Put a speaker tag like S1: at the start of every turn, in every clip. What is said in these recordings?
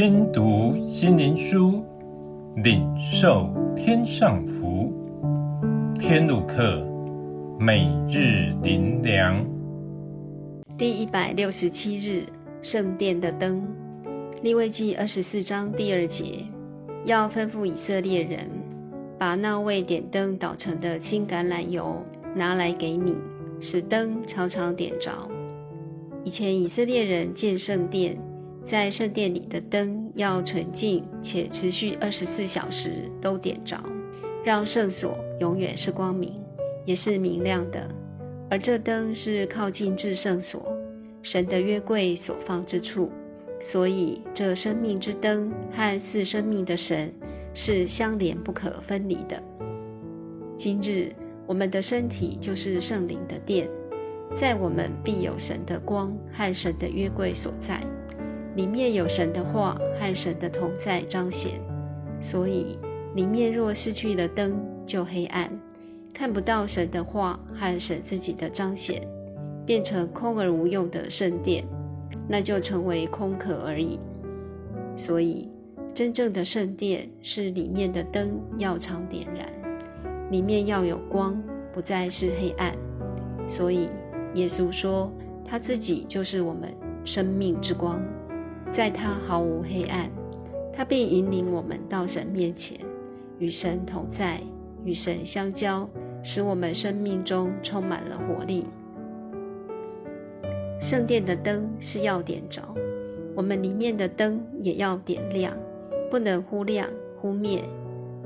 S1: 听读心灵书，领受天上福。天路客，每日灵粮。
S2: 第一百六十七日，圣殿的灯。利未记二十四章第二节，要吩咐以色列人，把那为点灯捣成的青橄榄油拿来给你，使灯常常点着。以前以色列人建圣殿，在圣殿里的灯要纯净且持续二十四小时都点着，让圣所永远是光明，也是明亮的。而这灯是靠近至圣所，神的约柜所放之处，所以这生命之灯和赐生命的神是相连不可分离的。今日我们的身体就是圣灵的殿，在我们必有神的光和神的约柜所在，里面有神的话和神的同在彰显。所以里面若失去了灯，就黑暗。看不到神的话和神自己的彰显，变成空而无用的圣殿，那就成为空壳而已。所以，真正的圣殿是里面的灯要常点燃，里面要有光，不再是黑暗。所以，耶稣说他自己就是我们生命之光，在他毫无黑暗，他便引领我们到神面前，与神同在，与神相交。使我们生命中充满了活力。圣殿的灯是要点着，我们里面的灯也要点亮，不能忽亮忽灭。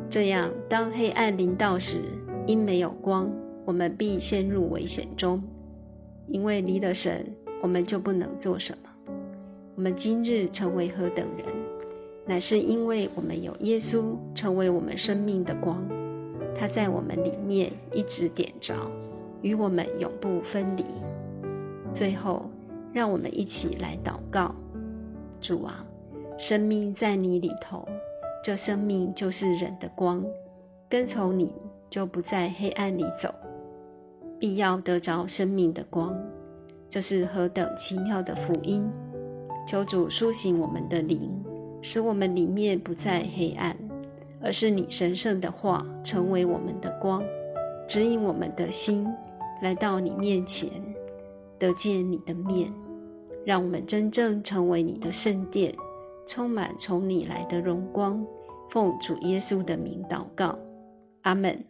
S2: 这样，当黑暗临到时，因没有光，我们必陷入危险中。因为离了神，我们就不能做什么。我们今日成为何等人，乃是因为我们有耶稣，成为我们生命的光。他在我们里面一直点着，与我们永不分离。最后，让我们一起来祷告：主啊，生命在你里头，这生命就是人的光，跟从你就不在黑暗里走，必要得着生命的光。这是何等奇妙的福音！求主苏醒我们的灵，使我们里面不再黑暗。而是你神圣的话成为我们的光，指引我们的心来到你面前，得见你的面，让我们真正成为你的圣殿，充满从你来的荣光。奉主耶稣的名祷告，阿门。